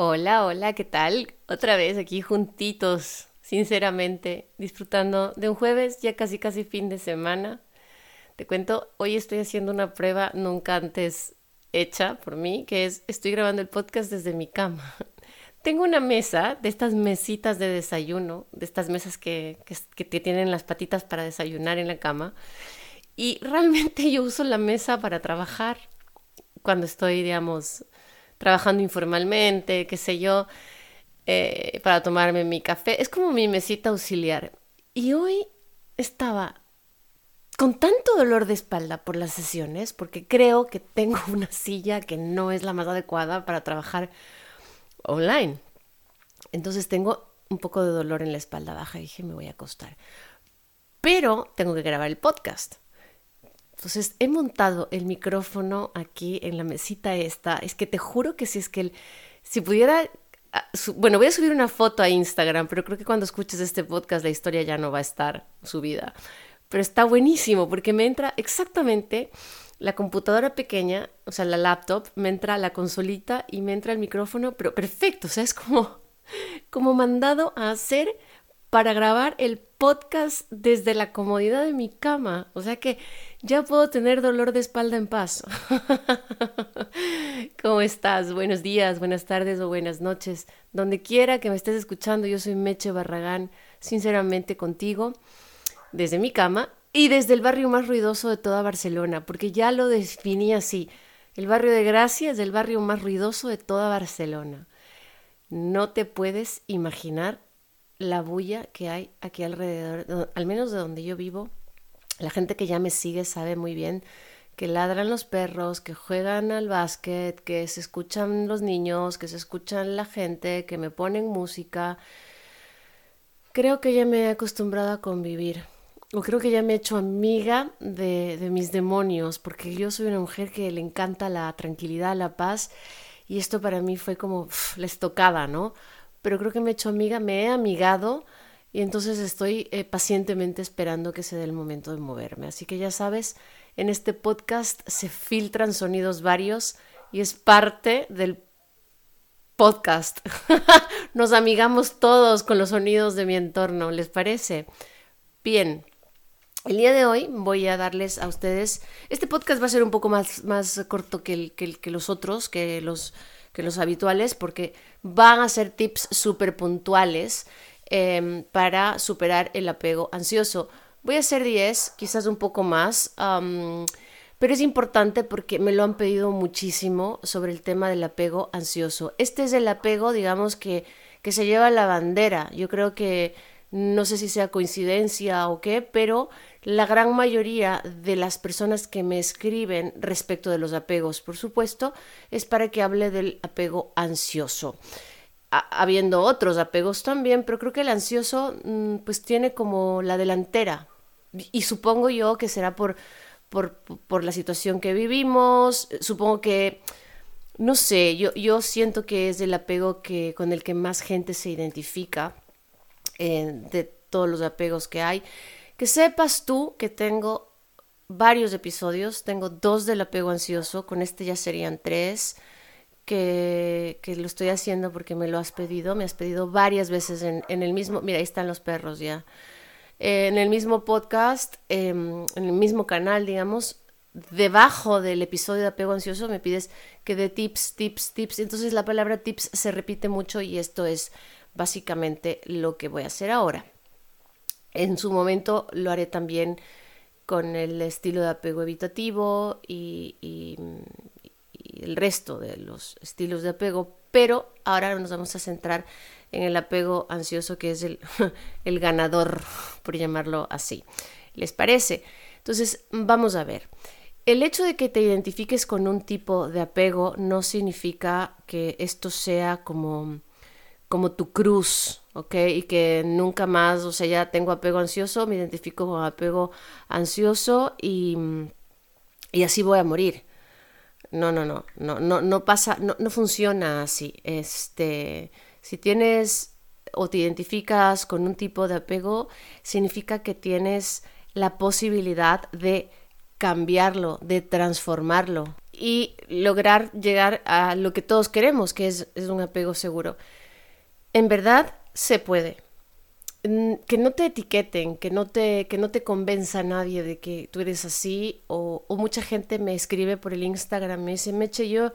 Hola, hola, ¿qué tal? Otra vez aquí juntitos, sinceramente, disfrutando de un jueves, ya casi casi fin de semana. Te cuento, hoy estoy haciendo una prueba nunca antes hecha por mí, que es, estoy grabando el podcast desde mi cama. Tengo una mesa de estas mesitas de desayuno, de estas mesas que, que, que tienen las patitas para desayunar en la cama. Y realmente yo uso la mesa para trabajar cuando estoy, digamos, trabajando informalmente, qué sé yo, eh, para tomarme mi café. Es como mi mesita auxiliar. Y hoy estaba con tanto dolor de espalda por las sesiones, porque creo que tengo una silla que no es la más adecuada para trabajar online. Entonces tengo un poco de dolor en la espalda baja y dije, me voy a acostar. Pero tengo que grabar el podcast. Entonces he montado el micrófono aquí en la mesita esta. Es que te juro que si es que si pudiera, ah, bueno, voy a subir una foto a Instagram, pero creo que cuando escuches este podcast la historia ya no va a estar subida. Pero está buenísimo porque me entra exactamente la computadora pequeña, o sea, la laptop, me entra la consolita y me entra el micrófono, pero perfecto, o sea, es como, como mandado a hacer para grabar el podcast desde la comodidad de mi cama. O sea que ya puedo tener dolor de espalda en paz. ¿Cómo estás? Buenos días, buenas tardes o buenas noches. Donde quiera que me estés escuchando, yo soy Meche Barragán, sinceramente contigo, desde mi cama y desde el barrio más ruidoso de toda Barcelona, porque ya lo definí así. El barrio de Gracia es el barrio más ruidoso de toda Barcelona. No te puedes imaginar la bulla que hay aquí alrededor, al menos de donde yo vivo. La gente que ya me sigue sabe muy bien que ladran los perros, que juegan al básquet, que se escuchan los niños, que se escuchan la gente, que me ponen música. Creo que ya me he acostumbrado a convivir. O creo que ya me he hecho amiga de, de mis demonios, porque yo soy una mujer que le encanta la tranquilidad, la paz, y esto para mí fue como la estocada, ¿no? Pero creo que me he hecho amiga, me he amigado y entonces estoy eh, pacientemente esperando que se dé el momento de moverme. Así que ya sabes, en este podcast se filtran sonidos varios y es parte del podcast. Nos amigamos todos con los sonidos de mi entorno, ¿les parece? Bien. El día de hoy voy a darles a ustedes, este podcast va a ser un poco más, más corto que, que, que los otros, que los, que los habituales, porque van a ser tips súper puntuales em, para superar el apego ansioso. Voy a hacer 10, quizás un poco más, pero es importante porque me lo han pedido muchísimo sobre el tema del apego ansioso. Este es el apego, digamos, que, que se lleva la bandera. Yo creo que no sé si sea coincidencia o qué, pero la gran mayoría de las personas que me escriben respecto de los apegos, por supuesto, es para que hable del apego ansioso. habiendo otros apegos también, pero creo que el ansioso mm, pues tiene como la delantera y supongo yo que será por, por, por la situación que vivimos, supongo que no sé, yo, yo siento que es el apego que, con el que más gente se identifica eh, de todos los apegos que hay. Que sepas tú que tengo varios episodios, tengo dos del apego ansioso, con este ya serían tres, que, que lo estoy haciendo porque me lo has pedido, me has pedido varias veces en, en el mismo, mira, ahí están los perros ya, en el mismo podcast, em, en el mismo canal, digamos, debajo del episodio de apego ansioso me pides que dé tips, tips, tips, entonces la palabra tips se repite mucho y esto es básicamente lo que voy a hacer ahora. En su momento lo haré también con el estilo de apego evitativo y, el resto de los estilos de apego, pero ahora nos vamos a centrar en el apego ansioso que es el, el ganador, por llamarlo así. ¿Les parece? Entonces, vamos a ver. el hecho de que te identifiques con un tipo de apego no significa que esto sea como, como tu cruz, ¿ok? Y que nunca más, o sea, ya tengo apego ansioso, me identifico con apego ansioso y, y así voy a morir. No, no, no, no, no, no pasa, no, no funciona así. Este, si tienes o te identificas con un tipo de apego, significa que tienes la posibilidad de cambiarlo, de transformarlo y lograr llegar a lo que todos queremos, que es, un apego seguro. En verdad se puede. Que no te etiqueten, que no te, que no te convenza nadie de que tú eres así, o, mucha gente me escribe por el Instagram, me dice, Meche, yo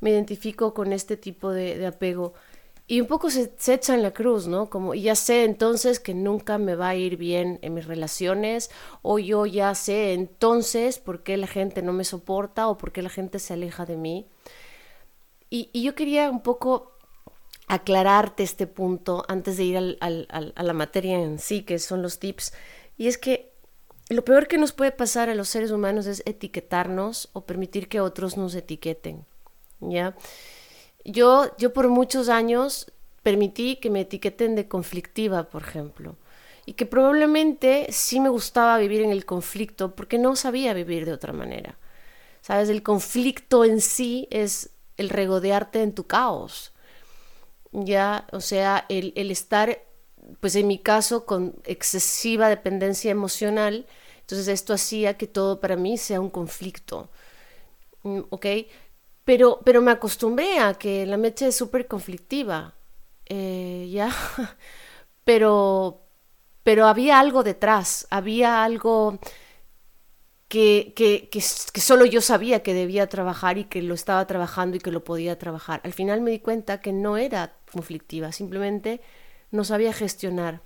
me identifico con este tipo de apego y un poco se, echa en la cruz, ¿no? Como ya sé entonces que nunca me va a ir bien en mis relaciones, o yo ya sé entonces por qué la gente no me soporta o por qué la gente se aleja de mí. Y, yo quería un poco aclararte este punto antes de ir a la materia en sí, que son los tips. Y es que lo peor que nos puede pasar a los seres humanos es etiquetarnos o permitir que otros nos etiqueten, ¿ya? Yo, yo por muchos años permití que me etiqueten de conflictiva, por ejemplo, y que probablemente sí me gustaba vivir en el conflicto porque no sabía vivir de otra manera. ¿Sabes? El conflicto en sí es el regodearte en tu caos. Ya, o sea, el, el estar, pues en mi caso, con excesiva dependencia emocional, entonces esto hacía que todo para mí sea un conflicto. Mm, ¿Ok? Pero, pero me acostumbré a que la mecha es súper conflictiva, eh, ¿ya? pero, pero había algo detrás, había algo que, que, que, solo yo sabía que debía trabajar y que lo estaba trabajando y que lo podía trabajar. Al final me di cuenta que no era conflictiva, simplemente no sabía gestionar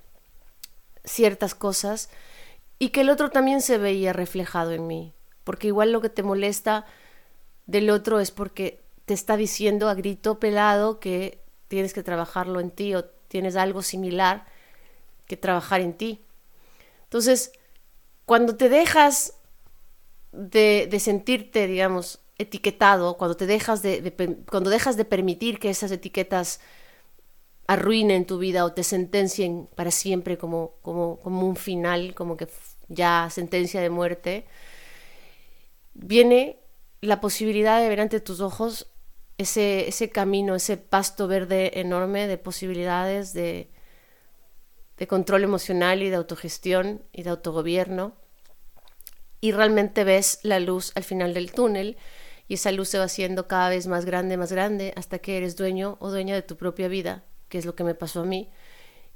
ciertas cosas y que el otro también se veía reflejado en mí, porque igual lo que te molesta del otro es porque te está diciendo a grito pelado que tienes que trabajarlo en ti o tienes algo similar que trabajar en ti. Entonces, cuando te dejas de, sentirte, digamos, etiquetado, cuando te dejas de, cuando dejas de permitir que esas etiquetas arruinen tu vida o te sentencien para siempre como, como, como un final, como que ya sentencia de muerte, viene la posibilidad de ver ante tus ojos ese, ese camino, ese pasto verde enorme de posibilidades de, de control emocional y de autogestión y de autogobierno. Y realmente ves la luz al final del túnel y esa luz se va haciendo cada vez más grande, más grande, hasta que eres dueño o dueña de tu propia vida, que es lo que me pasó a mí.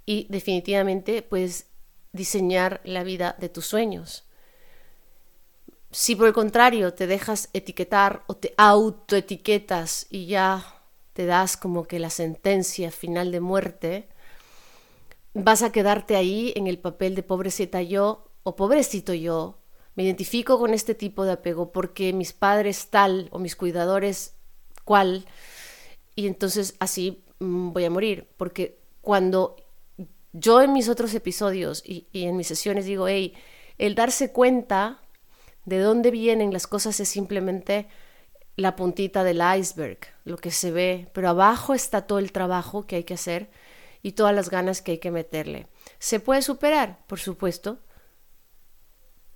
Y definitivamente puedes diseñar la vida de tus sueños. Si por el contrario te dejas etiquetar o te autoetiquetas y ya te das como que la sentencia final de muerte, vas a quedarte ahí en el papel de pobrecita yo o pobrecito yo. Me identifico con este tipo de apego porque mis padres tal o mis cuidadores cual y entonces así mm, voy a morir. Porque cuando yo en mis otros episodios y, y en mis sesiones digo, hey, el darse cuenta de dónde vienen las cosas es simplemente la puntita del iceberg, lo que se ve, pero abajo está todo el trabajo que hay que hacer y todas las ganas que hay que meterle. ¿Se puede superar? Por supuesto.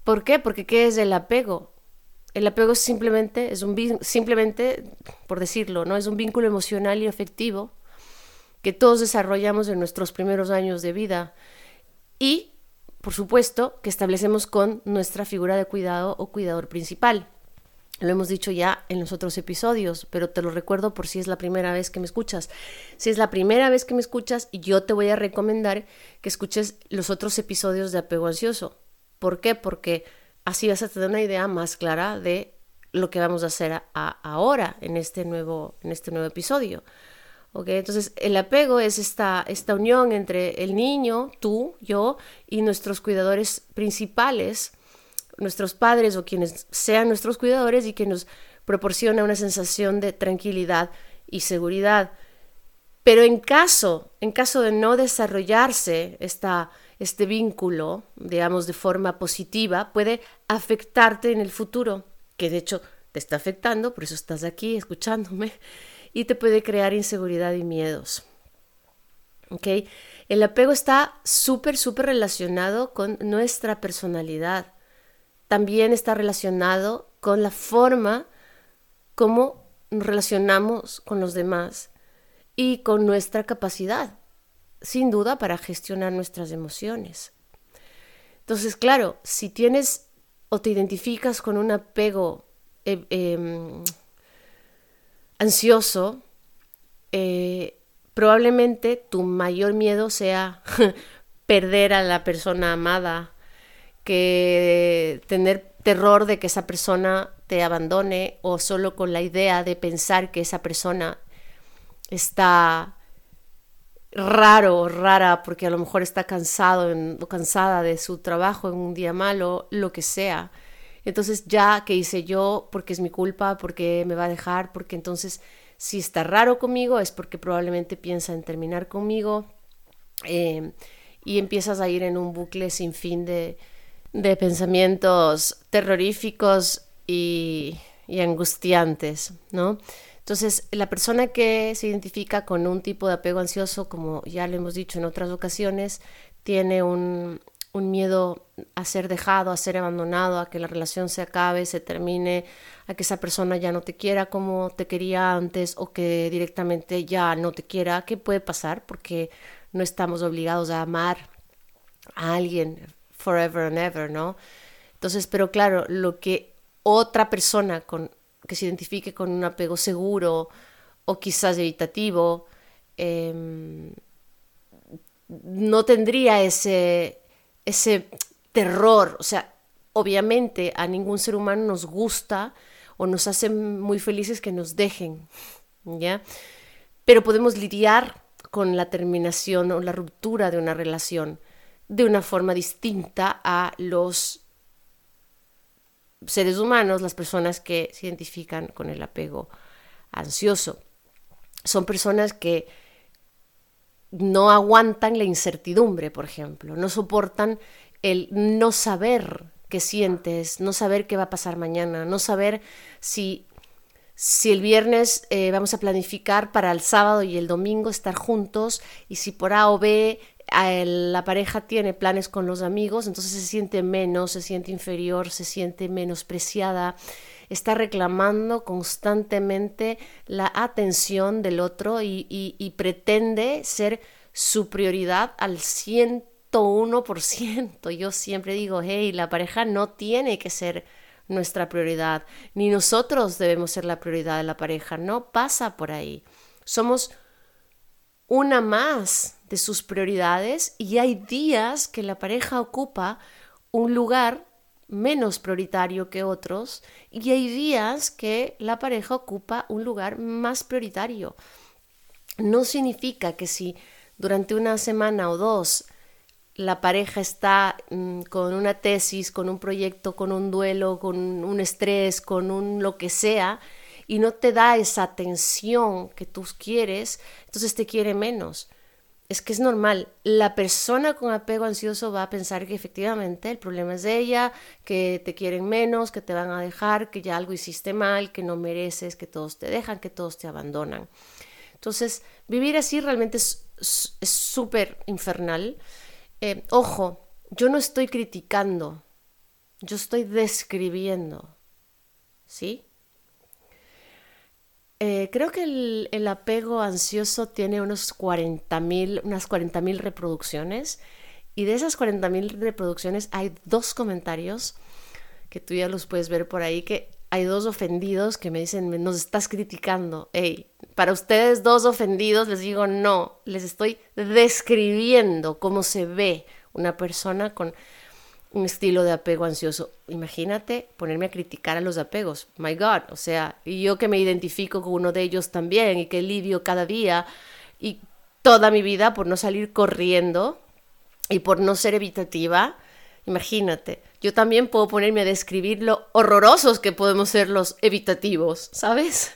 ¿Por qué? Porque ¿qué es el apego? El apego es simplemente, es un simplemente, por decirlo, ¿no? Es un vínculo emocional y afectivo que todos desarrollamos en nuestros primeros años de vida y por supuesto, que establecemos con nuestra figura de cuidado o cuidador principal. Lo hemos dicho ya en los otros episodios, pero te lo recuerdo por si es la primera vez que me escuchas. Si es la primera vez que me escuchas, yo te voy a recomendar que escuches los otros episodios de apego ansioso. ¿Por qué? Porque así vas a tener una idea más clara de lo que vamos a hacer ahora en este nuevo, en este nuevo episodio. Entonces, el apego es esta, esta unión entre el niño, tú, yo, y nuestros cuidadores principales, nuestros padres o quienes sean nuestros cuidadores y que nos proporciona una sensación de tranquilidad y seguridad. Pero en caso, en caso de no desarrollarse esta, este vínculo, digamos, de forma positiva, puede afectarte en el futuro que de hecho te está afectando, por eso estás aquí escuchándome, y te puede crear inseguridad y miedos. ¿Ok? El apego está súper, súper relacionado con nuestra personalidad. También está relacionado con la forma como nos relacionamos con los demás y con nuestra capacidad, sin duda, para gestionar nuestras emociones. Entonces, claro, si tienes o te identificas con un apego eh, em, ansioso, eh, probablemente tu mayor miedo sea perder a la persona amada, que tener terror de que esa persona te abandone o solo con la idea de pensar que esa persona está raro o rara porque a lo mejor está cansado o cansada de su trabajo en un día malo, lo que sea. Entonces ya que hice yo, porque es mi culpa, porque me va a dejar, porque entonces si está raro conmigo es porque probablemente piensa en terminar conmigo em, y empiezas a ir en un bucle sin fin de, pensamientos terroríficos y angustiantes, ¿no? Entonces, la persona que se identifica con un tipo de apego ansioso, como ya le hemos dicho en otras ocasiones, tiene un, un miedo a ser dejado, a ser abandonado, a que la relación se acabe, se termine, a que esa persona ya no te quiera como te quería antes o que directamente ya no te quiera, ¿qué puede pasar? Porque no estamos obligados a amar a alguien forever and ever, ¿no? Entonces, pero claro, lo que otra persona con, que se identifique con un apego seguro o quizás evitativo, em, no tendría ese, ese terror, o sea, obviamente a ningún ser humano nos gusta o nos hace muy felices que nos dejen, ¿ya? Pero podemos lidiar con la terminación o la ruptura de una relación de una forma distinta a los seres humanos, las personas que se identifican con el apego ansioso. Son personas que no aguantan la incertidumbre, por ejemplo, no soportan el no saber qué sientes, no saber qué va a pasar mañana, no saber si, si el viernes eh, vamos a planificar para el sábado y el domingo estar juntos y si por A o B la pareja tiene planes con los amigos, entonces se siente menos, se siente inferior, se siente menospreciada está reclamando constantemente la atención del otro y, pretende ser su prioridad al 101%. Yo siempre digo, hey, la pareja no tiene que ser nuestra prioridad, ni nosotros debemos ser la prioridad de la pareja, no pasa por ahí. Somos una más de sus prioridades y hay días que la pareja ocupa un lugar menos prioritario que otros y hay días que la pareja ocupa un lugar más prioritario. No significa que si durante una semana o dos la pareja está mm, con una tesis, con un proyecto, con un duelo, con un estrés, con un lo que sea, y no te da esa atención que tú quieres, entonces te quiere menos es que es normal. La persona con apego ansioso va a pensar que efectivamente el problema es de ella, que te quieren menos, que te van a dejar, que ya algo hiciste mal, que no mereces, que todos te dejan, que todos te abandonan. Entonces, vivir así realmente es súper infernal. Eh, ojo, yo no estoy criticando, yo estoy describiendo. ¿Sí? Eh, creo que el, apego ansioso tiene unos 40.000, unas 40.000 reproducciones y de esas 40.000 reproducciones hay dos comentarios que tú ya los puedes ver por ahí, que hay dos ofendidos que me dicen, nos estás criticando. Hey, para ustedes dos ofendidos les digo, no, les estoy describiendo cómo se ve una persona con un estilo de apego ansioso. Imagínate ponerme a criticar a los apegos. My God, o sea, yo que me identifico con uno de ellos también y que lidio cada día y toda mi vida por no salir corriendo y por no ser evitativa. Imagínate, yo también puedo ponerme a describir lo horrorosos que podemos ser los evitativos, ¿sabes?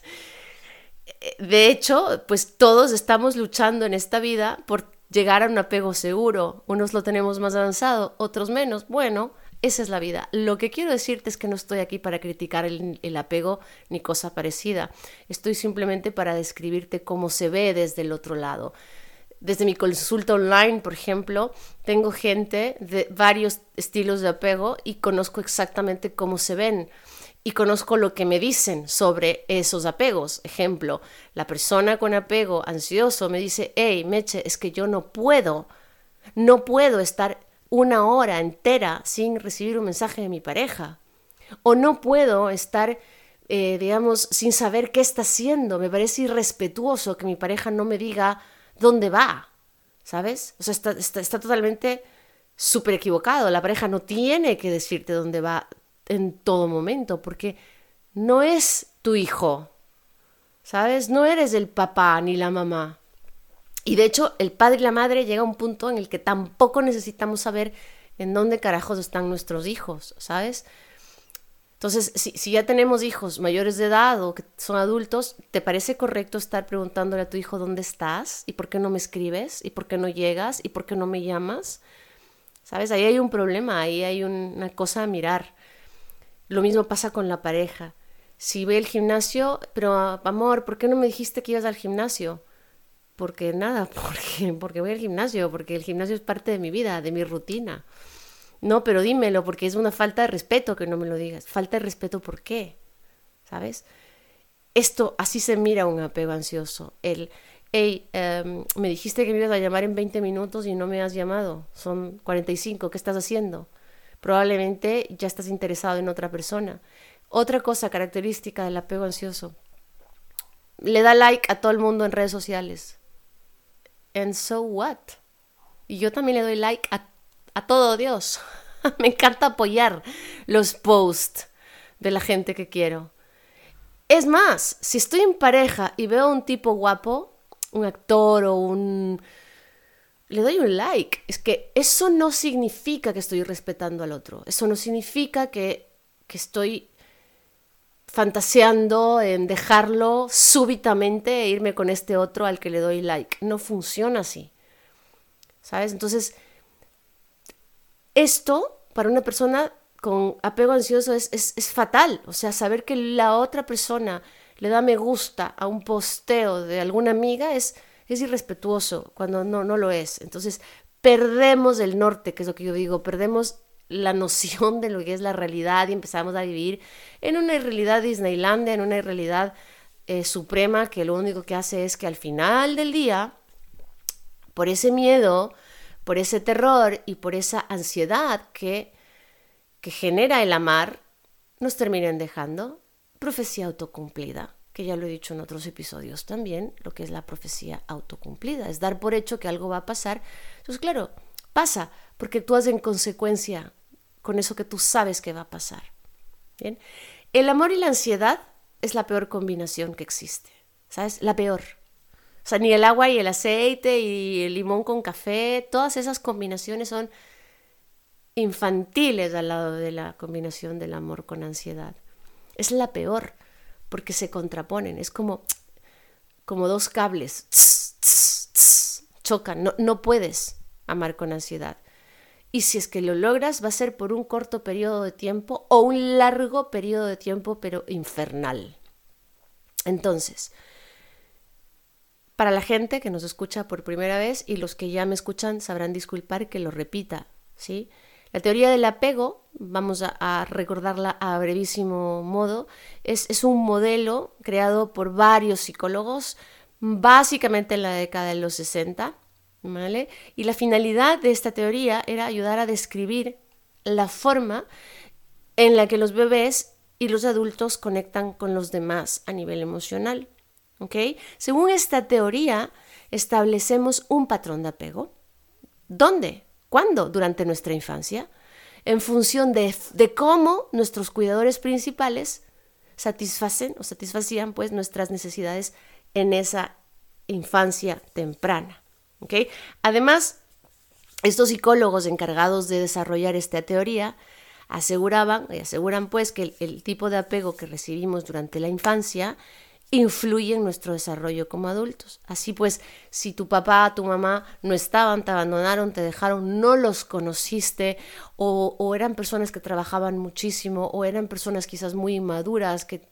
De hecho, pues todos estamos luchando en esta vida por llegar a un apego seguro. Unos lo tenemos más avanzado, otros menos. Bueno, esa es la vida. Lo que quiero decirte es que no estoy aquí para criticar el, el, apego ni cosa parecida. Estoy simplemente para describirte cómo se ve desde el otro lado. Desde mi consulta online, por ejemplo, tengo gente de varios estilos de apego y conozco exactamente cómo se ven y conozco lo que me dicen sobre esos apegos. Ejemplo, la persona con apego ansioso me dice, hey, Meche, es que yo no puedo, no puedo estar una hora entera sin recibir un mensaje de mi pareja. O no puedo estar, eh, digamos, sin saber qué está haciendo. Me parece irrespetuoso que mi pareja no me diga dónde va. ¿Sabes? O sea, está, está, está totalmente súper equivocado. La pareja no tiene que decirte dónde va en todo momento, porque no es tu hijo, ¿sabes? No eres el papá ni la mamá. Y de hecho, el padre y la madre llega a un punto en el que tampoco necesitamos saber en dónde carajos están nuestros hijos, ¿sabes? Entonces, si, si, ya tenemos hijos mayores de edad o que son adultos, ¿te parece correcto estar preguntándole a tu hijo dónde estás? ¿Y por qué no me escribes? ¿Y por qué no llegas? ¿Y por qué no me llamas? ¿Sabes? Ahí hay un problema, ahí hay una cosa a mirar. Lo mismo pasa con la pareja. Si ve el gimnasio, pero amor, ¿por qué no me dijiste que ibas al gimnasio? Porque nada, porque, porque voy al gimnasio, porque el gimnasio es parte de mi vida, de mi rutina. No, pero dímelo, porque es una falta de respeto que no me lo digas. Falta de respeto, ¿por qué? ¿Sabes? Esto, así se mira un apego ansioso. El, hey, em, me dijiste que me ibas a llamar en 20 minutos y no me has llamado. Son 45, ¿qué estás haciendo? Probablemente ya estás interesado en otra persona. Otra cosa característica del apego ansioso, le da like a todo el mundo en redes sociales. And so what? Y yo también le doy like a, a todo Dios. Me encanta apoyar los posts de la gente que quiero. Es más, si estoy en pareja y veo a un tipo guapo, un actor o un le doy un like. Es que eso no significa que estoy respetando al otro. Eso no significa que, que estoy fantaseando en dejarlo súbitamente e irme con este otro al que le doy like. No funciona así. ¿Sabes? Entonces, esto para una persona con apego ansioso es, es, es, fatal. O sea, saber que la otra persona le da me gusta a un posteo de alguna amiga es es irrespetuoso cuando no, no lo es. Entonces, perdemos el norte, que es lo que yo digo, perdemos la noción de lo que es la realidad y empezamos a vivir en una realidad Disneylandia, en una realidad eh, suprema que lo único que hace es que al final del día, por ese miedo, por ese terror y por esa ansiedad que, que genera el amar, nos terminen dejando profecía autocumplida que ya lo he dicho en otros episodios también, lo que es la profecía autocumplida, es dar por hecho que algo va a pasar. Entonces, claro, pasa, porque tú haces en consecuencia con eso que tú sabes que va a pasar. ¿Bien? El amor y la ansiedad es la peor combinación que existe, ¿sabes? La peor. O sea, ni el agua y el aceite y el limón con café, todas esas combinaciones son infantiles al lado de la combinación del amor con ansiedad. Es la peor porque se contraponen, es como, como dos cables, chocan, no, no puedes amar con ansiedad. Y si es que lo logras, va a ser por un corto periodo de tiempo o un largo periodo de tiempo, pero infernal. Entonces, para la gente que nos escucha por primera vez y los que ya me escuchan sabrán disculpar que lo repita, ¿sí? La teoría del apego, vamos a, recordarla a brevísimo modo, es, es, un modelo creado por varios psicólogos, básicamente en la década de los 60, ¿vale? Y la finalidad de esta teoría era ayudar a describir la forma en la que los bebés y los adultos conectan con los demás a nivel emocional. Según esta teoría, establecemos un patrón de apego. ¿Dónde? ¿Cuándo? Durante nuestra infancia, en función de, cómo nuestros cuidadores principales satisfacen o satisfacían pues nuestras necesidades en esa infancia temprana. Además, estos psicólogos encargados de desarrollar esta teoría aseguraban y aseguran pues que el tipo de apego que recibimos durante la infancia influye en nuestro desarrollo como adultos. Así pues, si tu papá, tu mamá no estaban, te abandonaron, te dejaron, no los conociste, o, eran personas que trabajaban muchísimo, o eran personas quizás muy inmaduras, que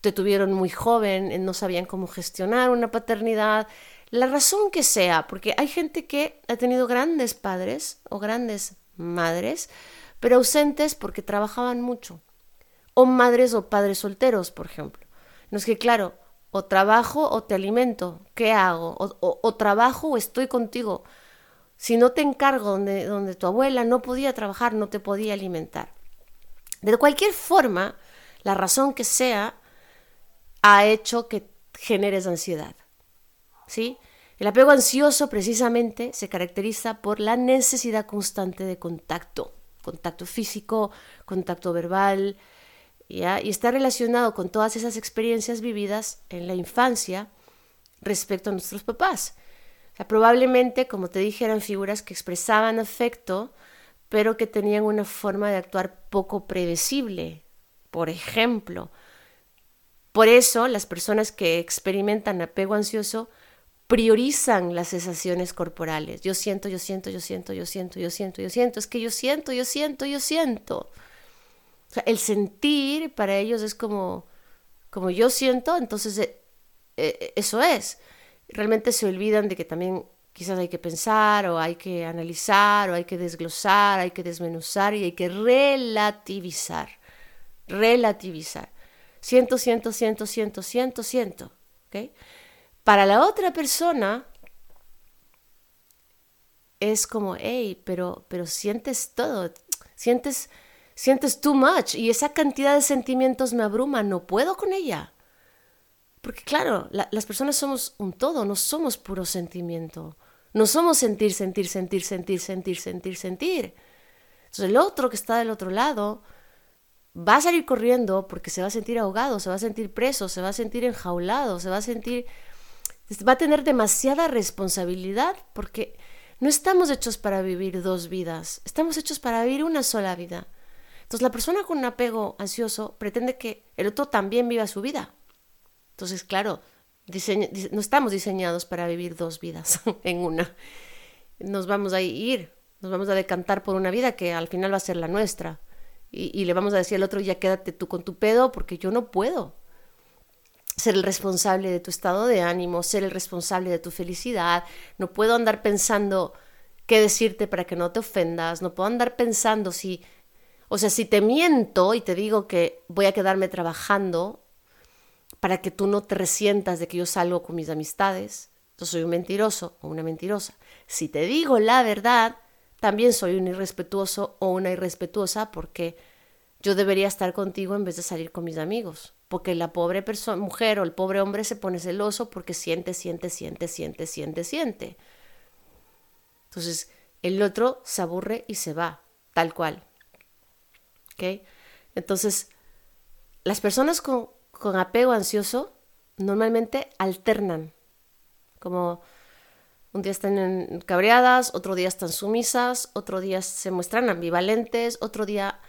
te tuvieron muy joven, eh, no sabían cómo gestionar una paternidad, la razón que sea, porque hay gente que ha tenido grandes padres o grandes madres, pero ausentes porque trabajaban mucho, o madres o padres solteros, por ejemplo. No es que, claro, o trabajo o te alimento, ¿qué hago? O, trabajo o estoy contigo. Si no te encargo donde, donde tu abuela no podía trabajar, no te podía alimentar. De cualquier forma, la razón que sea, ha hecho que generes ansiedad. ¿Sí? El apego ansioso precisamente se caracteriza por la necesidad constante de contacto, contacto físico, contacto verbal, y está relacionado con todas esas experiencias vividas en la infancia respecto a nuestros papás. probablemente, como te dije, eran figuras que expresaban afecto, pero que tenían una forma de actuar poco predecible. Por ejemplo, por eso las personas que experimentan apego ansioso priorizan las sensaciones corporales. Yo siento, yo siento, yo siento, yo siento, yo siento, yo siento. Es que yo siento, yo siento, yo siento el sentir para ellos es como, como yo siento, entonces eh, eh, eso es. Realmente se olvidan de que también quizás hay que pensar o hay que analizar o hay que desglosar, hay que desmenuzar y hay que relativizar. Relativizar. Siento, siento, siento, siento, siento, siento. Para la otra persona es como, hey, pero, pero sientes todo, sientes sientes too much y esa cantidad de sentimientos me abruma, no puedo con ella. Porque claro, las personas somos un todo, no somos puro sentimiento. No somos sentir, sentir, sentir, sentir, sentir, sentir, sentir. Entonces el otro que está del otro lado va a salir corriendo porque se va a sentir ahogado, se va a sentir preso, se va a sentir enjaulado, se va a sentir... va a tener demasiada responsabilidad porque no estamos hechos para vivir dos vidas, estamos hechos para vivir una sola vida. Entonces la persona con un apego ansioso pretende que el otro también viva su vida. Entonces, claro, no estamos diseñados para vivir dos vidas en una. Nos vamos a ir, nos vamos a decantar por una vida que al final va a ser la nuestra. Y, le vamos a decir al otro, ya quédate tú con tu pedo porque yo no puedo ser el responsable de tu estado de ánimo, ser el responsable de tu felicidad. No puedo andar pensando qué decirte para que no te ofendas. No puedo andar pensando si o sea, si te miento y te digo que voy a quedarme trabajando para que tú no te resientas de que yo salgo con mis amistades, yo soy un mentiroso o una mentirosa. Si te digo la verdad, también soy un irrespetuoso o una irrespetuosa porque yo debería estar contigo en vez de salir con mis amigos. Porque la pobre mujer o el pobre hombre se pone celoso porque siente, siente, siente, siente, siente, siente. Entonces, el otro se aburre y se va, tal cual. Entonces, las personas con, apego ansioso normalmente alternan, como un día están cabreadas, otro día están sumisas, otro día se muestran ambivalentes, otro día,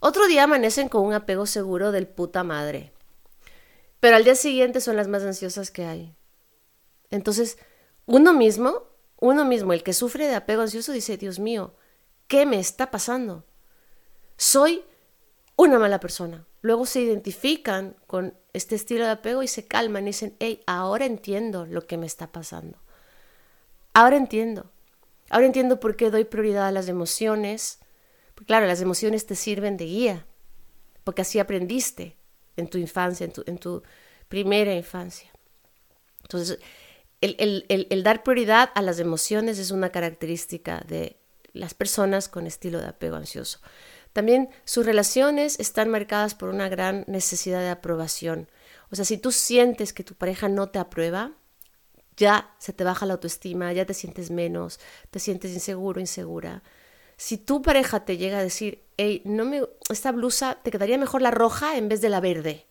otro día amanecen con un apego seguro del puta madre. Pero al día siguiente son las más ansiosas que hay. Entonces, uno mismo, uno mismo, el que sufre de apego ansioso, dice, Dios mío, ¿qué me está pasando? Soy una mala persona. Luego se identifican con este estilo de apego y se calman y dicen, hey, ahora entiendo lo que me está pasando. Ahora entiendo. Ahora entiendo por qué doy prioridad a las emociones. Claro, las emociones te sirven de guía, porque así aprendiste en tu infancia, en tu, en tu primera infancia. Entonces, el, el dar prioridad a las emociones es una característica de las personas con estilo de apego ansioso. También sus relaciones están marcadas por una gran necesidad de aprobación. O sea, si tú sientes que tu pareja no te aprueba, ya se te baja la autoestima, ya te sientes menos, te sientes inseguro, insegura. Si tu pareja te llega a decir, hey, no me, esta blusa te quedaría mejor la roja en vez de la verde.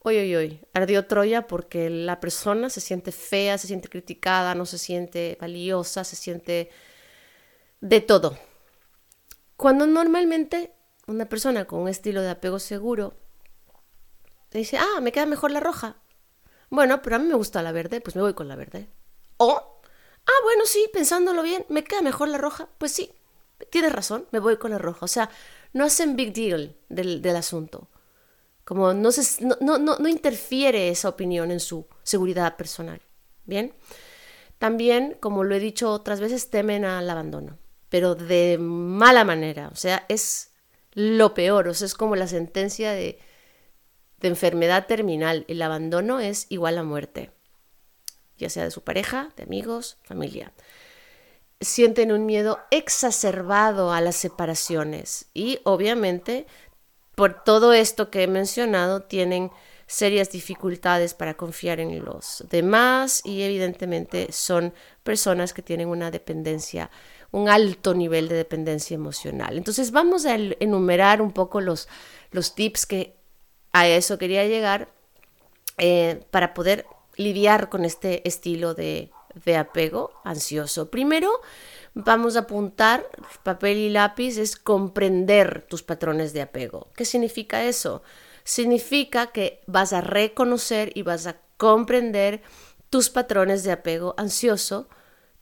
Hoy, hoy, hoy, ardió Troya porque la persona se siente fea, se siente criticada, no se siente valiosa, se siente de todo. Cuando normalmente una persona con un estilo de apego seguro dice, ah, me queda mejor la roja. Bueno, pero a mí me gusta la verde, pues me voy con la verde. O, ah, bueno, sí, pensándolo bien, me queda mejor la roja, pues sí, tienes razón, me voy con la roja. O sea, no hacen big deal del, del asunto. Como no, se, no, no, no interfiere esa opinión en su seguridad personal. Bien. También, como lo he dicho otras veces, temen al abandono, pero de mala manera. O sea, es lo peor. O sea, es como la sentencia de, de enfermedad terminal. El abandono es igual a muerte, ya sea de su pareja, de amigos, familia. Sienten un miedo exacerbado a las separaciones y obviamente por todo esto que he mencionado tienen serias dificultades para confiar en los demás y evidentemente son personas que tienen una dependencia, un alto nivel de dependencia emocional. Entonces vamos a enumerar un poco los, los tips que a eso quería llegar eh, para poder lidiar con este estilo de, de apego ansioso. Primero, vamos a apuntar, papel y lápiz, es comprender tus patrones de apego. ¿Qué significa eso? significa que vas a reconocer y vas a comprender tus patrones de apego ansioso,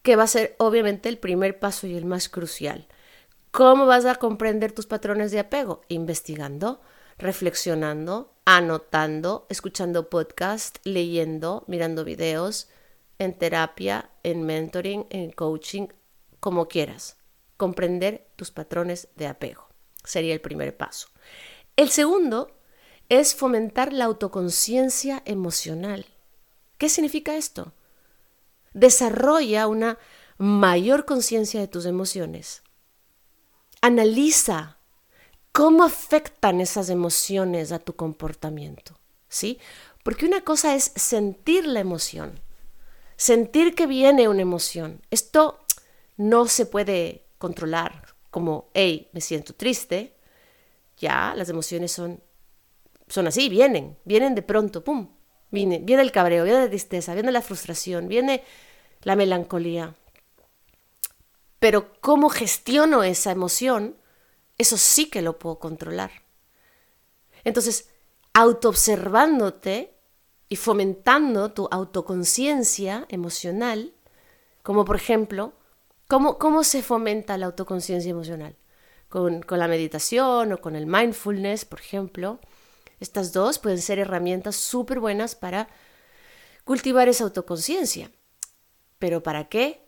que va a ser obviamente el primer paso y el más crucial. ¿Cómo vas a comprender tus patrones de apego? Investigando, reflexionando, anotando, escuchando podcast, leyendo, mirando videos, en terapia, en mentoring, en coaching, como quieras. Comprender tus patrones de apego sería el primer paso. El segundo es fomentar la autoconciencia emocional. ¿Qué significa esto? Desarrolla una mayor conciencia de tus emociones. Analiza cómo afectan esas emociones a tu comportamiento, ¿sí? Porque una cosa es sentir la emoción, sentir que viene una emoción. Esto no se puede controlar como, hey, me siento triste. Ya, las emociones son son así, vienen, vienen de pronto, ¡pum! Viene, viene el cabreo, viene la tristeza, viene la frustración, viene la melancolía. Pero cómo gestiono esa emoción, eso sí que lo puedo controlar. Entonces, autoobservándote y fomentando tu autoconciencia emocional, como por ejemplo, ¿cómo, cómo se fomenta la autoconciencia emocional? Con, con la meditación o con el mindfulness, por ejemplo, estas dos pueden ser herramientas súper buenas para cultivar esa autoconciencia. ¿Pero para qué?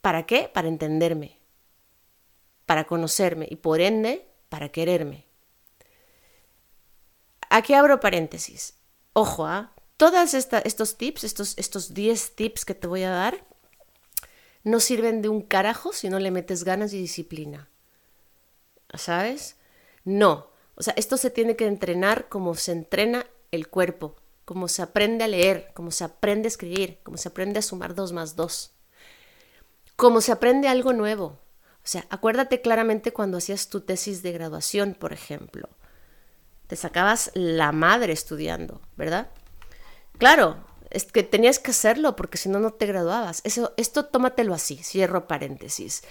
¿Para qué? Para entenderme, para conocerme y por ende para quererme. Aquí abro paréntesis. Ojo, ¿ah? Todos estos tips, estos, estos 10 tips que te voy a dar, no sirven de un carajo si no le metes ganas y disciplina. ¿Sabes? No, o sea, esto se tiene que entrenar como se entrena el cuerpo, como se aprende a leer, como se aprende a escribir, como se aprende a sumar dos más dos, como se aprende algo nuevo. O sea, acuérdate claramente cuando hacías tu tesis de graduación, por ejemplo. Te sacabas la madre estudiando, ¿verdad? Claro, es que tenías que hacerlo porque si no, no te graduabas. Eso, esto tómatelo así, cierro paréntesis.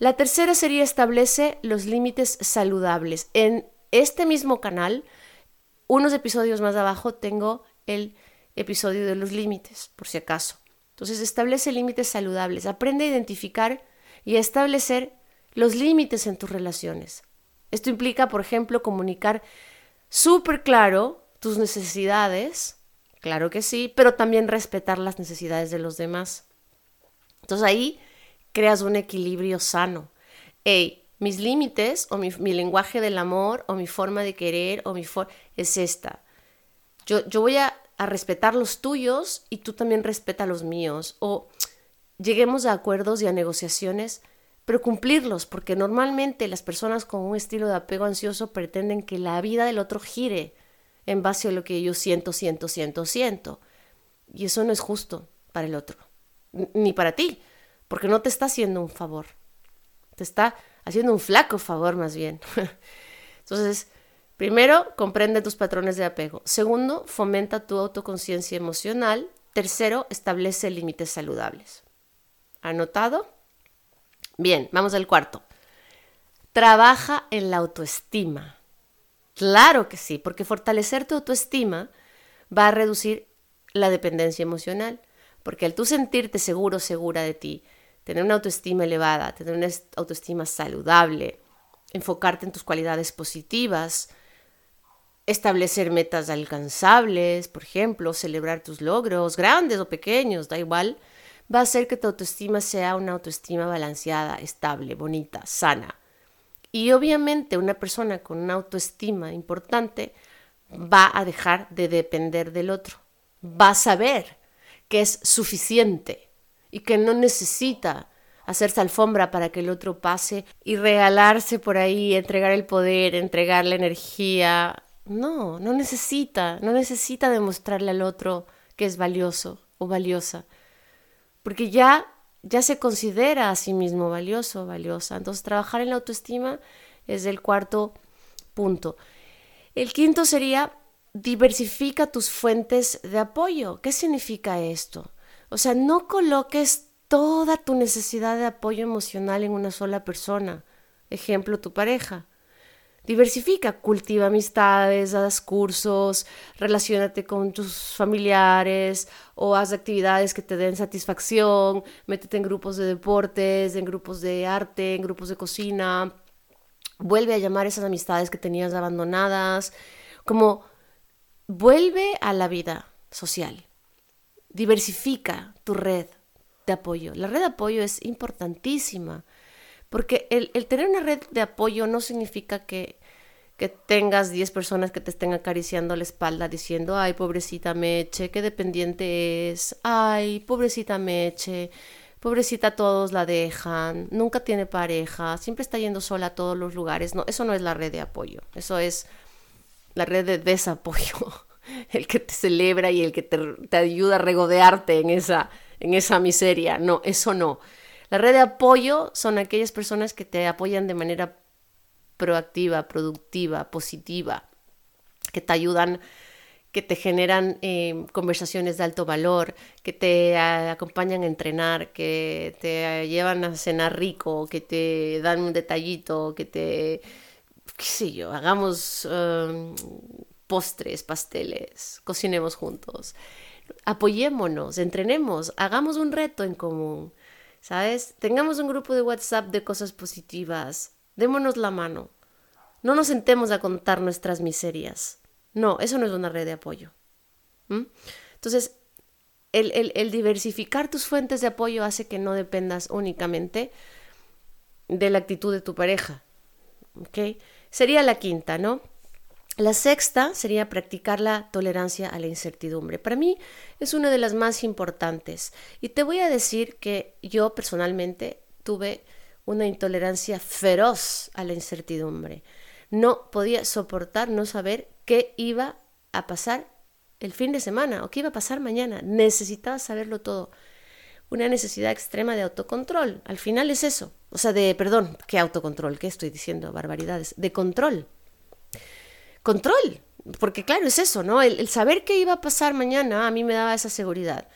La tercera sería establece los límites saludables. En este mismo canal, unos episodios más abajo, tengo el episodio de los límites, por si acaso. Entonces, establece límites saludables, aprende a identificar y a establecer los límites en tus relaciones. Esto implica, por ejemplo, comunicar súper claro tus necesidades, claro que sí, pero también respetar las necesidades de los demás. Entonces ahí creas un equilibrio sano. Hey, mis límites o mi, lenguaje del amor o mi forma de querer o mi forma es esta. Yo, yo voy a, a, respetar los tuyos y tú también respeta los míos. O lleguemos a acuerdos y a negociaciones, pero cumplirlos, porque normalmente las personas con un estilo de apego ansioso pretenden que la vida del otro gire en base a lo que yo siento, siento, siento, siento. Y eso no es justo para el otro, ni para ti, porque no te está haciendo un favor. Te está haciendo un flaco favor más bien. Entonces, primero, comprende tus patrones de apego. Segundo, fomenta tu autoconciencia emocional. Tercero, establece límites saludables. ¿Anotado? Bien, vamos al cuarto. Trabaja en la autoestima. Claro que sí, porque fortalecer tu autoestima va a reducir la dependencia emocional, porque al tú sentirte seguro, segura de ti, tener una autoestima elevada, tener una autoestima saludable, enfocarte en tus cualidades positivas, establecer metas alcanzables, por ejemplo, celebrar tus logros, grandes o pequeños, da igual, va a hacer que tu autoestima sea una autoestima balanceada, estable, bonita, sana. Y obviamente una persona con una autoestima importante va a dejar de depender del otro, va a saber que es suficiente y que no necesita hacerse alfombra para que el otro pase y regalarse por ahí, entregar el poder, entregar la energía. No, no necesita, no necesita demostrarle al otro que es valioso o valiosa, porque ya ya se considera a sí mismo valioso o valiosa. Entonces, trabajar en la autoestima es el cuarto punto. El quinto sería diversifica tus fuentes de apoyo. ¿Qué significa esto? O sea, no coloques toda tu necesidad de apoyo emocional en una sola persona. Ejemplo, tu pareja. Diversifica, cultiva amistades, haz cursos, relacionate con tus familiares o haz actividades que te den satisfacción, métete en grupos de deportes, en grupos de arte, en grupos de cocina, vuelve a llamar esas amistades que tenías abandonadas, como vuelve a la vida social, diversifica tu red de apoyo. La red de apoyo es importantísima porque el, tener una red de apoyo no significa que, tengas 10 personas que te estén acariciando la espalda diciendo, ay, pobrecita Meche, qué dependiente es, ay, pobrecita Meche, pobrecita todos la dejan, nunca tiene pareja, siempre está yendo sola a todos los lugares. No, eso no es la red de apoyo, eso es la red de desapoyo, el que te celebra y el que te, ayuda a regodearte en esa, en esa miseria. No, eso no. La red de apoyo son aquellas personas que te apoyan de manera proactiva, productiva, positiva, que te ayudan, que te generan eh, conversaciones de alto valor, que te acompañan a entrenar, que te llevan a cenar rico, que te dan un detallito, que te, qué sé yo, hagamos um, postres, pasteles, cocinemos juntos. Apoyémonos, entrenemos, hagamos un reto en común. ¿Sabes? Tengamos un grupo de WhatsApp de cosas positivas. Démonos la mano. No nos sentemos a contar nuestras miserias. No, eso no es una red de apoyo. Entonces, el, diversificar tus fuentes de apoyo hace que no dependas únicamente de la actitud de tu pareja. ¿Ok? Sería la quinta, ¿no? La sexta sería practicar la tolerancia a la incertidumbre. Para mí es una de las más importantes. Y te voy a decir que yo personalmente tuve una intolerancia feroz a la incertidumbre. No podía soportar no saber qué iba a pasar el fin de semana o qué iba a pasar mañana. Necesitaba saberlo todo. Una necesidad extrema de autocontrol. Al final es eso. O sea, de, perdón, ¿qué autocontrol? ¿Qué estoy diciendo? Barbaridades. De control control, porque claro, es eso, ¿no? El, saber qué iba a pasar mañana a mí me daba esa seguridad,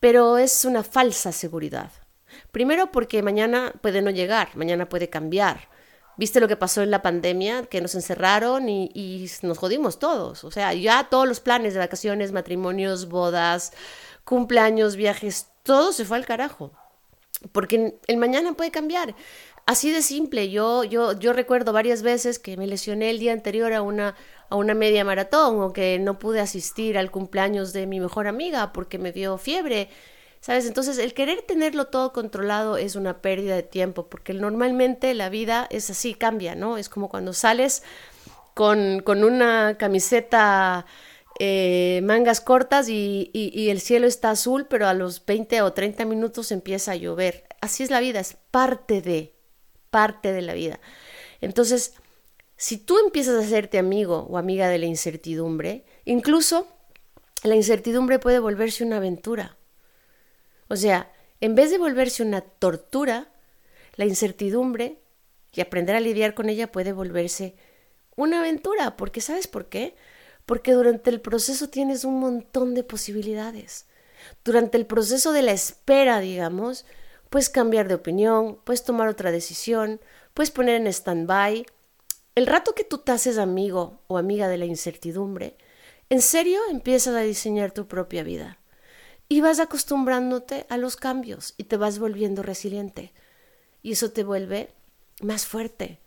pero es una falsa seguridad. Primero porque mañana puede no llegar, mañana puede cambiar. ¿Viste lo que pasó en la pandemia? Que nos encerraron y, y, nos jodimos todos. O sea, ya todos los planes de vacaciones, matrimonios, bodas, cumpleaños, viajes, todo se fue al carajo. Porque el mañana puede cambiar. Así de simple, yo, yo, yo recuerdo varias veces que me lesioné el día anterior a una, a una media maratón o que no pude asistir al cumpleaños de mi mejor amiga porque me dio fiebre. ¿Sabes? Entonces, el querer tenerlo todo controlado es una pérdida de tiempo, porque normalmente la vida es así, cambia, ¿no? Es como cuando sales con, con una camiseta eh, mangas cortas y, y, el cielo está azul, pero a los 20 o 30 minutos empieza a llover. Así es la vida, es parte de, parte de la vida. Entonces, si tú empiezas a hacerte amigo o amiga de la incertidumbre, incluso la incertidumbre puede volverse una aventura. O sea, en vez de volverse una tortura, la incertidumbre y aprender a lidiar con ella puede volverse una aventura. Porque ¿sabes por qué? Porque durante el proceso tienes un montón de posibilidades. Durante el proceso de la espera, digamos, Puedes cambiar de opinión, puedes tomar otra decisión, puedes poner en stand-by el rato que tú te haces amigo o amiga de la incertidumbre, en serio empiezas a diseñar tu propia vida y vas acostumbrándote a los cambios y te vas volviendo resiliente. Y eso te vuelve más fuerte,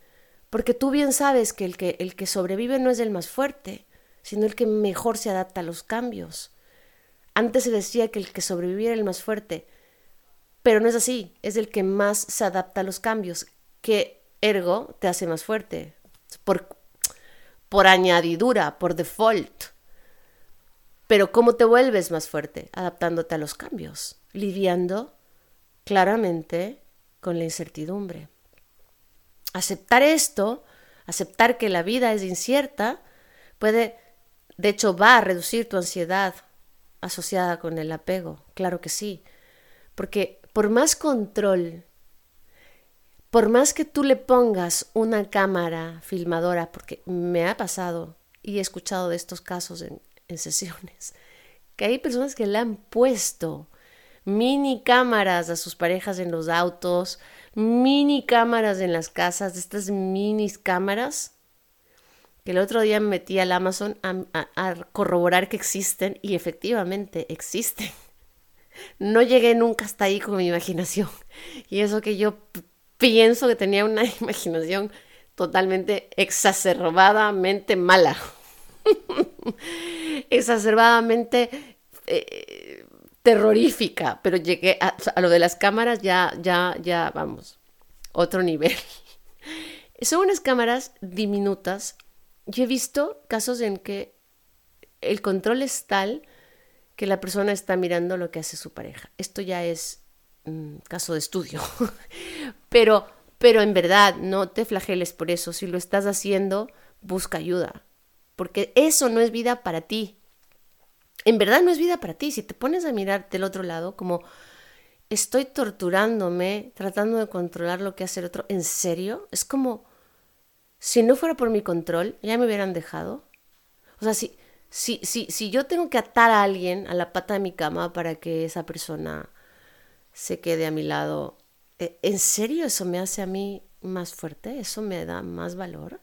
porque tú bien sabes que el que, el que sobrevive no es el más fuerte, sino el que mejor se adapta a los cambios. Antes se decía que el que sobrevive era el más fuerte, pero no es así, es el que más se adapta a los cambios, que ergo te hace más fuerte, por, por añadidura, por default. Pero ¿cómo te vuelves más fuerte? Adaptándote a los cambios, lidiando claramente con la incertidumbre. Aceptar esto, aceptar que la vida es incierta, puede, de hecho, va a reducir tu ansiedad asociada con el apego, claro que sí, porque por más control por más que tú le pongas una cámara filmadora, porque me ha pasado y he escuchado de estos casos en, sesiones, que hay personas que le han puesto mini cámaras a sus parejas en los autos, mini cámaras en las casas, estas mini cámaras, que el otro día me metí al Amazon a corroborar que existen y efectivamente existen. No llegué nunca hasta ahí con mi imaginación. Y eso que yo pienso que tenía una imaginación totalmente exacerbadamente mala. exacerbadamente eh, terrorífica, pero llegué a, a, lo de las cámaras ya, ya, ya, vamos, otro nivel. Son unas cámaras diminutas. Yo he visto casos en que el control es tal que la persona está mirando lo que hace su pareja. Esto ya es Mm, caso de estudio. pero, pero en verdad, no te flageles por eso. Si lo estás haciendo, busca ayuda. Porque eso no es vida para ti. En verdad no es vida para ti. Si te pones a mirar del otro lado, como estoy torturándome, tratando de controlar lo que hace el otro, ¿en serio? Es como, si no fuera por mi control, ya me hubieran dejado. O sea, si, si, si, si yo tengo que atar a alguien a la pata de mi cama para que esa persona se quede a mi lado. ¿E, ¿En serio eso me hace a mí más fuerte? ¿Eso me da más valor?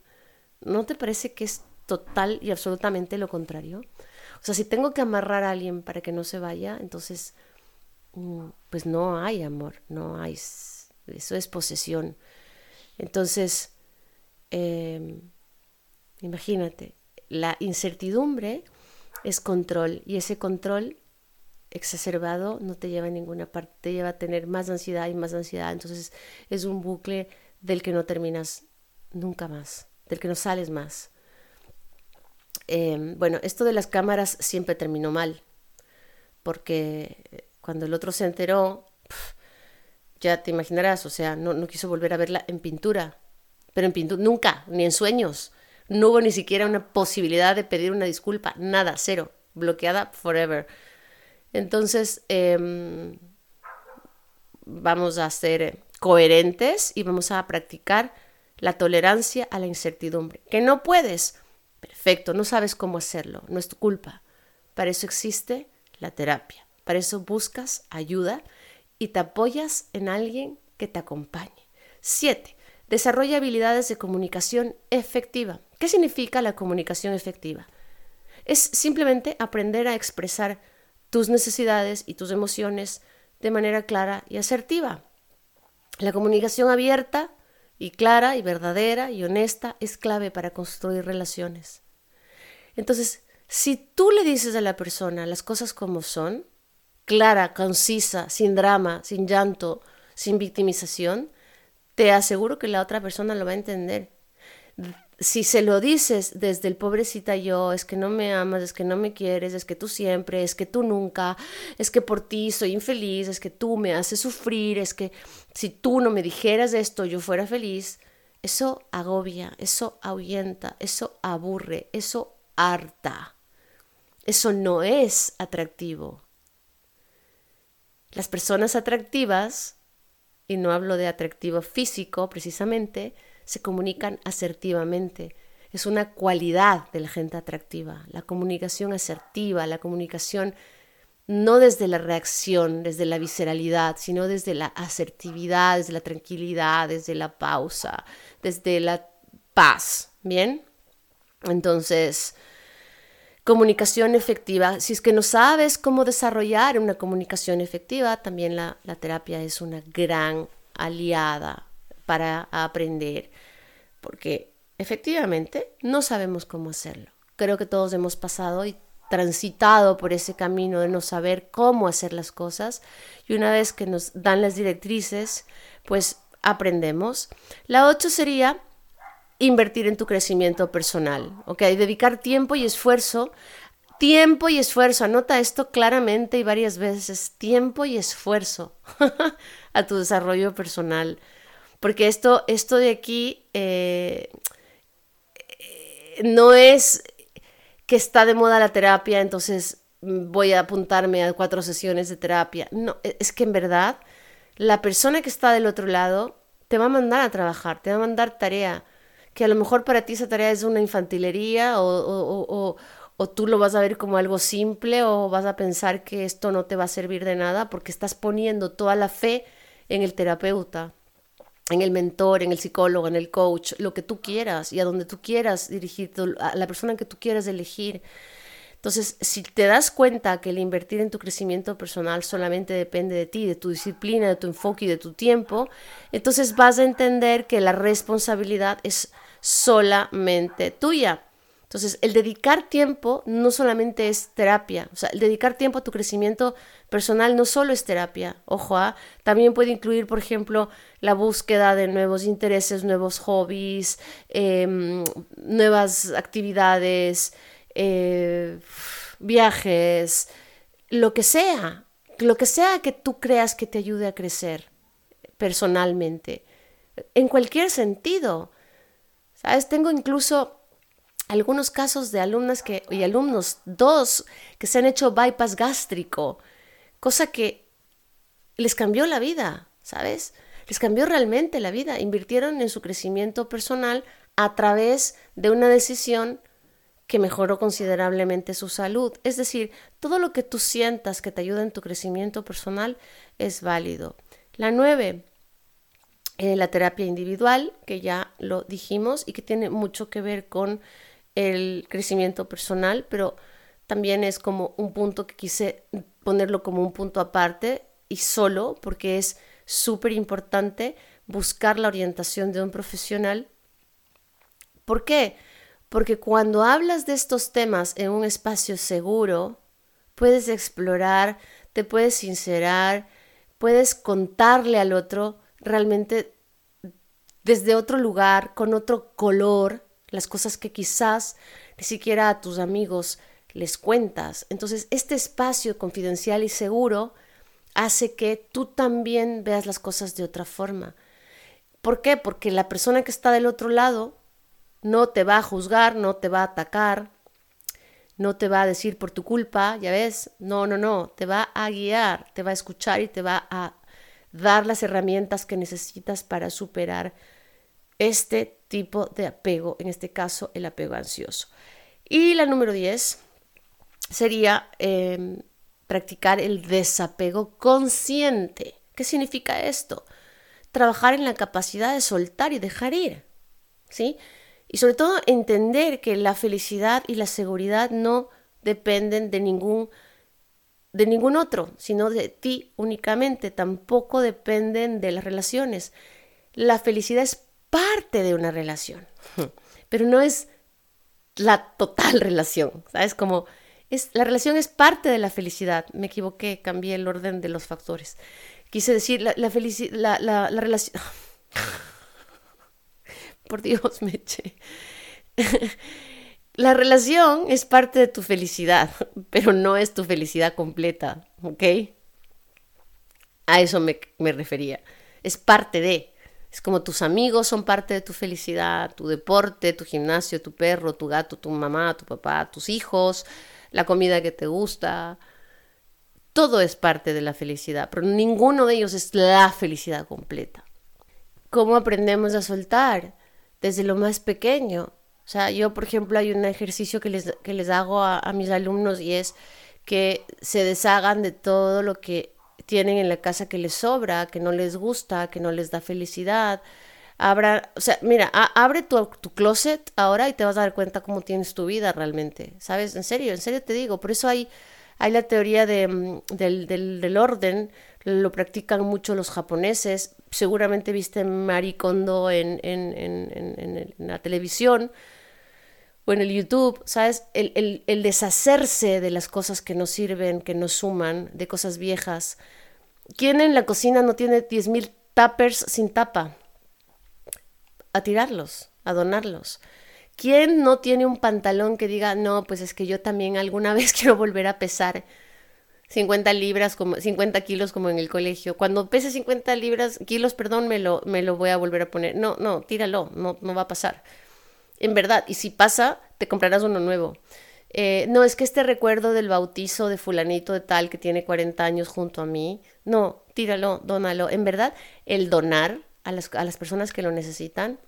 ¿No te parece que es total y absolutamente lo contrario? O sea, si tengo que amarrar a alguien para que no se vaya, entonces, mm, pues no hay amor, no hay, eso es posesión. Entonces, em, imagínate, la incertidumbre es control y ese control exacerbado no te lleva a ninguna parte, te lleva a tener más ansiedad y más ansiedad. Entonces es un bucle del que no terminas nunca más, del que no sales más. Em, bueno, esto de las cámaras siempre terminó mal, porque cuando el otro se enteró, ya te imaginarás, o sea, no, no quiso volver a verla en pintura, pero en pintura, nunca, ni en sueños. No hubo ni siquiera una posibilidad de pedir una disculpa, nada, cero, bloqueada forever. Entonces, em, vamos a ser coherentes y vamos a practicar la tolerancia a la incertidumbre. Que no puedes, perfecto, no sabes cómo hacerlo, no es tu culpa. Para eso existe la terapia, para eso buscas ayuda y te apoyas en alguien que te acompañe. Siete, Desarrolla habilidades de comunicación efectiva. ¿Qué significa la comunicación efectiva? Es simplemente aprender a expresar tus necesidades y tus emociones de manera clara y asertiva. La comunicación abierta y clara y verdadera y honesta es clave para construir relaciones. Entonces, si tú le dices a la persona las cosas como son, clara, concisa, sin drama, sin llanto, sin victimización, te aseguro que la otra persona lo va a entender si se lo dices desde el pobrecita yo, es que no me amas, es que no me quieres, es que tú siempre, es que tú nunca, es que por ti soy infeliz, es que tú me haces sufrir, es que si tú no me dijeras esto yo fuera feliz, eso agobia, eso ahuyenta, eso aburre, eso harta. Eso no es atractivo. Las personas atractivas, y no hablo de atractivo físico precisamente, se comunican asertivamente. Es una cualidad de la gente atractiva, la comunicación asertiva, la comunicación no desde la reacción, desde la visceralidad, sino desde la asertividad, desde la tranquilidad, desde la pausa, desde la paz. Bien, entonces, comunicación efectiva. Si es que no sabes cómo desarrollar una comunicación efectiva, también la, la terapia es una gran aliada para aprender, porque efectivamente no sabemos cómo hacerlo. Creo que todos hemos pasado y transitado por ese camino de no saber cómo hacer las cosas y una vez que nos dan las directrices, pues aprendemos. La ocho sería invertir en tu crecimiento personal, ¿ok? Dedicar tiempo y esfuerzo, tiempo y esfuerzo, anota esto claramente y varias veces, tiempo y esfuerzo a tu desarrollo personal, porque esto, esto de aquí eh, no es que está de moda la terapia, entonces voy a apuntarme a cuatro sesiones de terapia. No, e, es que en verdad la persona que está del otro lado te va a mandar a trabajar, te va a mandar tarea, que a lo mejor para ti esa tarea es una infantilería o, o tú lo vas a ver como algo simple o vas a pensar que esto no te va a servir de nada porque estás poniendo toda la fe en el terapeuta en el mentor, en el psicólogo, en el coach, lo que tú quieras y a donde tú quieras dirigirte, a la persona que tú quieras elegir. Entonces, si te das cuenta que el invertir en tu crecimiento personal solamente depende de ti, de tu disciplina, de tu enfoque y de tu tiempo, entonces vas a entender que la responsabilidad es solamente tuya. Entonces, el dedicar tiempo no solamente es terapia, o sea, el dedicar tiempo a tu crecimiento personal no solo es terapia, ojo, ¿ah? también puede incluir, por ejemplo, la búsqueda de nuevos intereses, nuevos hobbies, em, nuevas actividades, eh, viajes, lo que sea, lo que sea que tú creas que te ayude a crecer personalmente, en cualquier sentido. ¿Sabes? Tengo incluso algunos casos de alumnas que, y alumnos, dos, que se han hecho bypass gástrico, cosa que les cambió la vida, ¿sabes? Les cambió realmente la vida. Invirtieron en su crecimiento personal a través de una decisión que mejoró considerablemente su salud. Es decir, todo lo que tú sientas que te ayuda en tu crecimiento personal es válido. La nueve, eh, la terapia individual, que ya lo dijimos y que tiene mucho que ver con el crecimiento personal, pero también es como un punto que quise ponerlo como un punto aparte y solo porque es súper importante buscar la orientación de un profesional. ¿Por qué? Porque cuando hablas de estos temas en un espacio seguro, puedes explorar, te puedes sincerar, puedes contarle al otro realmente desde otro lugar, con otro color, las cosas que quizás ni siquiera a tus amigos les cuentas. Entonces, este espacio confidencial y seguro hace que tú también veas las cosas de otra forma. ¿Por qué? Porque la persona que está del otro lado no te va a juzgar, no te va a atacar, no te va a decir por tu culpa, ya ves, no, no, no, te va a guiar, te va a escuchar y te va a dar las herramientas que necesitas para superar este tipo de apego, en este caso el apego ansioso. Y la número 10 sería em, practicar el desapego consciente. ¿Qué significa esto? Trabajar en la capacidad de soltar y dejar ir. ¿Sí? Y sobre todo entender que la felicidad y la seguridad no dependen de ningún de ningún otro, sino de ti únicamente, tampoco dependen de las relaciones. La felicidad es parte de una relación, pero no es la total relación, ¿sabes? Como es, la relación es parte de la felicidad. Me equivoqué, cambié el orden de los factores. Quise decir, la, la, la, la, la relación... Por Dios, me eché. la relación es parte de tu felicidad, pero no es tu felicidad completa, ¿ok? A eso me, me refería. Es parte de. Es como tus amigos son parte de tu felicidad, tu deporte, tu gimnasio, tu perro, tu gato, tu mamá, tu papá, tus hijos, la comida que te gusta. Todo es parte de la felicidad, pero ninguno de ellos es la felicidad completa. ¿Cómo aprendemos a soltar? Desde lo más pequeño. O sea, yo, por ejemplo, hay un ejercicio que les, que les hago a, a mis alumnos y es que se deshagan de todo lo que tienen en la casa que les sobra, que no les gusta, que no les da felicidad. Abra, o sea, mira, abre tu, tu, closet ahora y te vas a dar cuenta cómo tienes tu vida realmente, ¿sabes? En serio, en serio te digo, por eso hay, hay la teoría de, mm, del, del, del, orden, lo practican mucho los japoneses, seguramente viste Marie Kondo en, en, en, en la televisión, o en el YouTube, ¿sabes? El, el, el, deshacerse de las cosas que no sirven, que no suman, de cosas viejas. ¿Quién en la cocina no tiene 10.000 tuppers sin tapa? A tirarlos, a donarlos. ¿Quién no tiene un pantalón que diga, no, pues es que yo también alguna vez quiero volver a pesar 50 libras, como, 50 kilos como en el colegio? Cuando pese 50 libras, kilos, perdón, me lo, me lo voy a volver a poner. No, no, tíralo, no, no va a pasar en verdad, y si pasa, te comprarás uno nuevo. Eh, no, es que este recuerdo del bautizo de fulanito de tal que tiene 40 años junto a mí, no, tíralo, dónalo. En verdad, el donar a las, a las personas que lo necesitan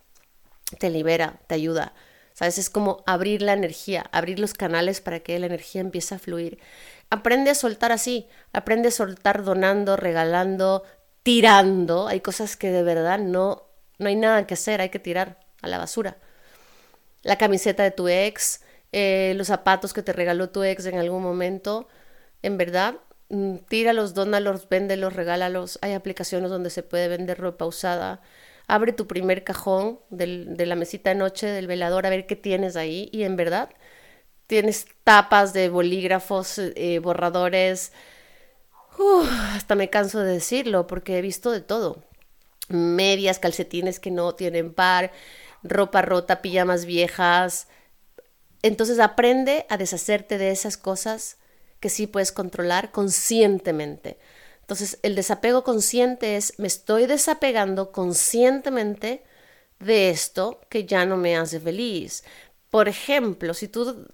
te libera, te ayuda. ¿Sabes? Es como abrir la energía, abrir los canales para que la energía empiece a fluir. Aprende a soltar así, aprende a soltar donando, regalando, tirando. Hay cosas que de verdad no, no hay nada que hacer, hay que tirar a la basura la camiseta de tu ex, eh, los zapatos que te regaló tu ex en algún momento, en verdad, mm, tíralos, dónalos, véndelos, regálalos. Hay aplicaciones donde se puede vender ropa usada. Abre tu primer cajón de la mesita de noche del velador a ver qué tienes ahí y en verdad tienes tapas de bolígrafos, eh, borradores. hasta me canso de decirlo porque he visto de todo. Medias, calcetines que no tienen par, ropa rota, pijamas viejas. Entonces aprende a deshacerte de esas cosas que sí puedes controlar conscientemente. Entonces el desapego consciente es me estoy desapegando conscientemente de esto que ya no me hace feliz. Por ejemplo, si tú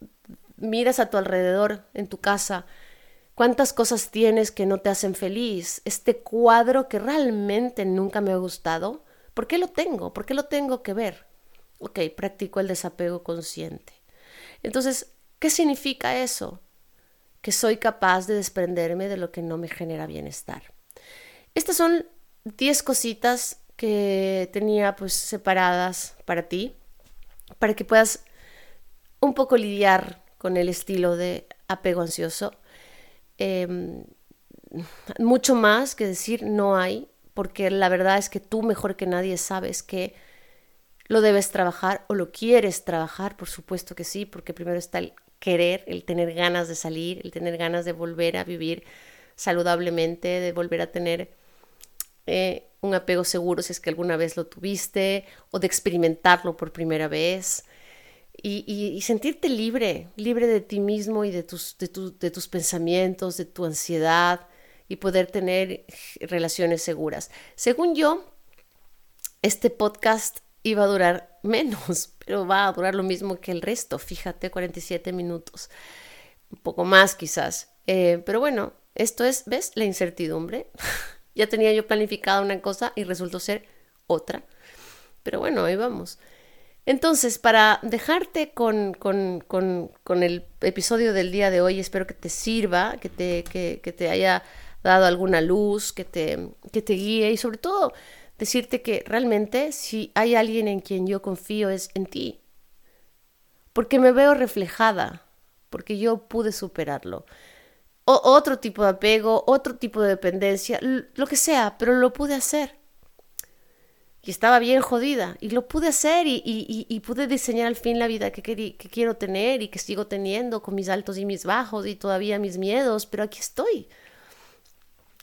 miras a tu alrededor en tu casa, ¿cuántas cosas tienes que no te hacen feliz? Este cuadro que realmente nunca me ha gustado, ¿por qué lo tengo? ¿Por qué lo tengo que ver? Ok, practico el desapego consciente. Entonces, ¿qué significa eso? Que soy capaz de desprenderme de lo que no me genera bienestar. Estas son 10 cositas que tenía pues separadas para ti, para que puedas un poco lidiar con el estilo de apego ansioso. Em, mucho más que decir no hay, porque la verdad es que tú mejor que nadie sabes que ¿Lo debes trabajar o lo quieres trabajar? Por supuesto que sí, porque primero está el querer, el tener ganas de salir, el tener ganas de volver a vivir saludablemente, de volver a tener eh, un apego seguro si es que alguna vez lo tuviste, o de experimentarlo por primera vez. Y, sentirte libre, libre de ti mismo y de tus, de, de tus pensamientos, de tu ansiedad y poder tener relaciones seguras. Según yo, este podcast iba a durar menos, pero va a durar lo mismo que el resto, fíjate, 47 minutos, un poco más quizás. Eh, pero bueno, esto es, ¿ves? La incertidumbre. ya tenía yo planificada una cosa y resultó ser otra. Pero bueno, ahí vamos. Entonces, para dejarte con, con, con, con, el episodio del día de hoy, espero que te sirva, que te, que, que te haya dado alguna luz, que te, que te guíe y sobre todo decirte que realmente si hay alguien en quien yo confío es en ti. Porque me veo reflejada, porque yo pude superarlo. O otro tipo de apego, otro tipo de dependencia, lo que sea, pero lo pude hacer. Y estaba bien jodida, y lo pude hacer y, pude diseñar al fin la vida que, que quiero tener y que sigo teniendo con mis altos y mis bajos y todavía mis miedos, pero aquí estoy.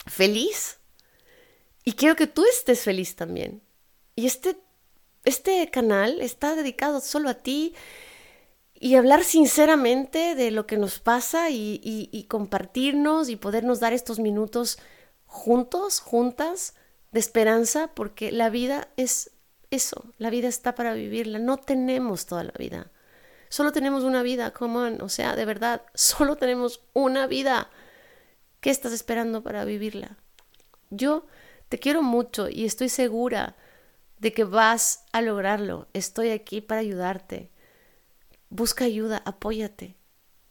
Feliz y quiero que tú estés feliz también. Y este, este canal está dedicado solo a ti y hablar sinceramente de lo que nos pasa y, y, compartirnos y podernos dar estos minutos juntos, juntas, de esperanza, porque la vida es eso, la vida está para vivirla, no tenemos toda la vida. Solo tenemos una vida, come o sea, de verdad, solo tenemos una vida. ¿Qué estás esperando para vivirla? Yo te quiero mucho y estoy segura de que vas a lograrlo. Estoy aquí para ayudarte. Busca ayuda, apóyate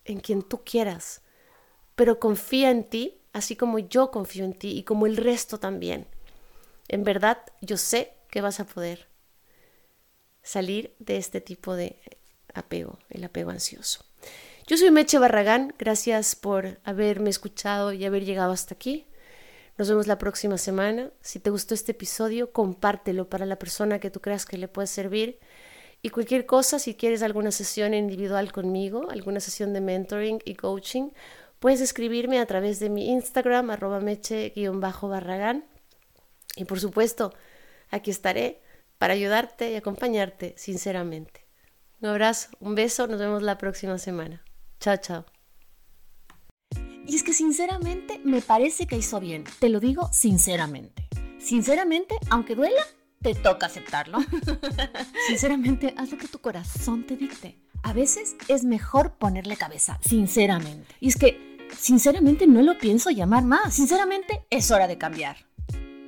en quien tú quieras, pero confía en ti, así como yo confío en ti y como el resto también. En verdad, yo sé que vas a poder. salir de este tipo de apego, el apego ansioso. Yo soy Meche Barragán, gracias por haberme escuchado y haber llegado hasta aquí. Nos vemos la próxima semana. Si te gustó este episodio, compártelo para la persona que tú creas que le puede servir. Y cualquier cosa, si quieres alguna sesión individual conmigo, alguna sesión de mentoring y coaching, puedes escribirme a través de mi Instagram, arroba meche-barragán. Y por supuesto, aquí estaré para ayudarte y acompañarte sinceramente. Un abrazo, un beso, nos vemos la próxima semana. Chao, chao. Y es que sinceramente me parece que hizo bien. Te lo digo sinceramente. Sinceramente, aunque duela, te toca aceptarlo. sinceramente, haz lo que tu corazón te dicte. A veces es mejor ponerle cabeza, sinceramente. Y es que, sinceramente, no lo pienso llamar más. Sinceramente, es hora de cambiar.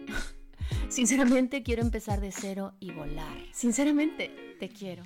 Sinceramente, quiero empezar de cero y volar. Sinceramente, te quiero.